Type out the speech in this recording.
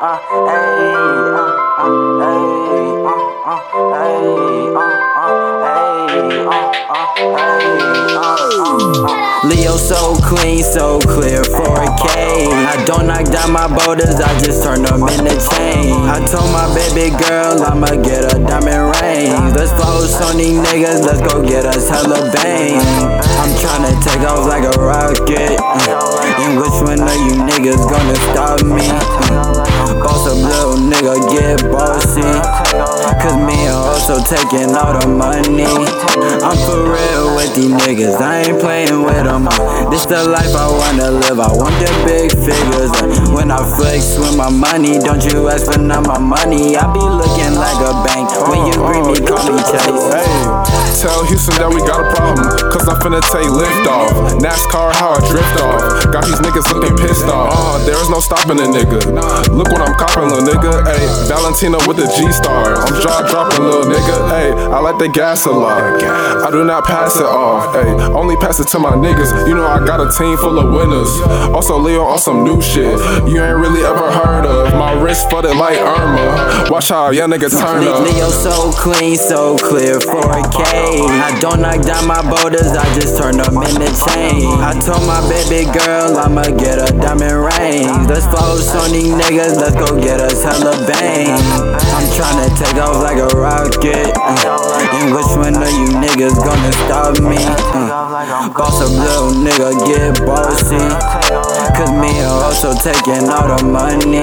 Leo so clean, so clear, 4K. I don't knock down my boulders, I just turn them into chain. I told my baby girl I'ma get a diamond ring. Let's focus on these niggas, let's go get us hella bang. I'm tryna take off like a rocket. And which one of you niggas gonna stop me? Also taking all the money. I'm for real with these niggas, I ain't playing with them. This the life I wanna live, I want the big figures. When I flex with my money, don't you ask for none my money. I be looking like a bank. When you greet me, call me Chase. Tell Houston that we got a problem, cause I'm finna take lift off. NASCAR, how I drift off. Got these niggas looking pissed off. Uh, there is no stopping a nigga. Look what I'm copping, little nigga. Hey, Valentina with the G star. I'm jaw dropping, little nigga. Hey, I like the gas a lot. I do not pass it off. Hey, only pass it to my niggas. You know I got a team full of winners. Also, Leo on some new shit. You ain't really ever heard of. My wrist flooded like Irma. Watch how young nigga turn up. Leo so clean, so clear, 4K. I don't knock down my boulders, I just turn them into chain. I told my baby girl I'ma get a diamond ring. Let's focus on these niggas, let's go get us hella bang. I'm tryna take off like a rocket. uh, And which one of you niggas gonna stop me? Uh, Boss a little nigga, get bossy. Cause me also taking all the money.